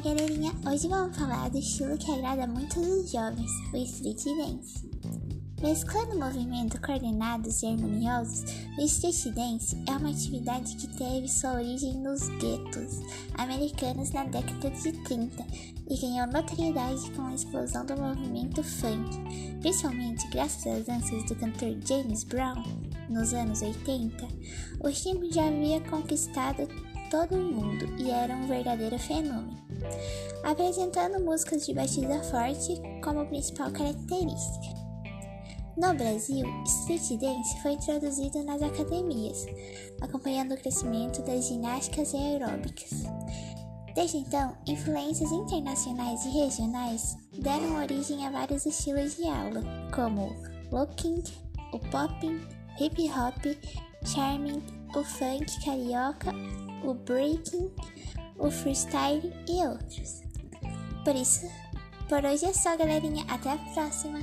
galerinha! Hoje vamos falar do estilo que agrada muito os jovens, o street dance. Mesclando movimentos coordenados e harmoniosos, o street dance é uma atividade que teve sua origem nos guetos americanos na década de 30 e ganhou notoriedade com a explosão do movimento funk, principalmente graças às danças do cantor James Brown nos anos 80. O ritmo já havia conquistado todo o mundo e era um verdadeiro fenômeno, apresentando músicas de batida forte como principal característica. No Brasil, street dance foi introduzido nas academias, acompanhando o crescimento das ginásticas aeróbicas. Desde então, influências internacionais e regionais deram origem a vários estilos de aula, como locking, o popping, hip hop, charming, o funk carioca, o breaking, o freestyle e outros. Por isso, por hoje é só, galerinha. Até a próxima!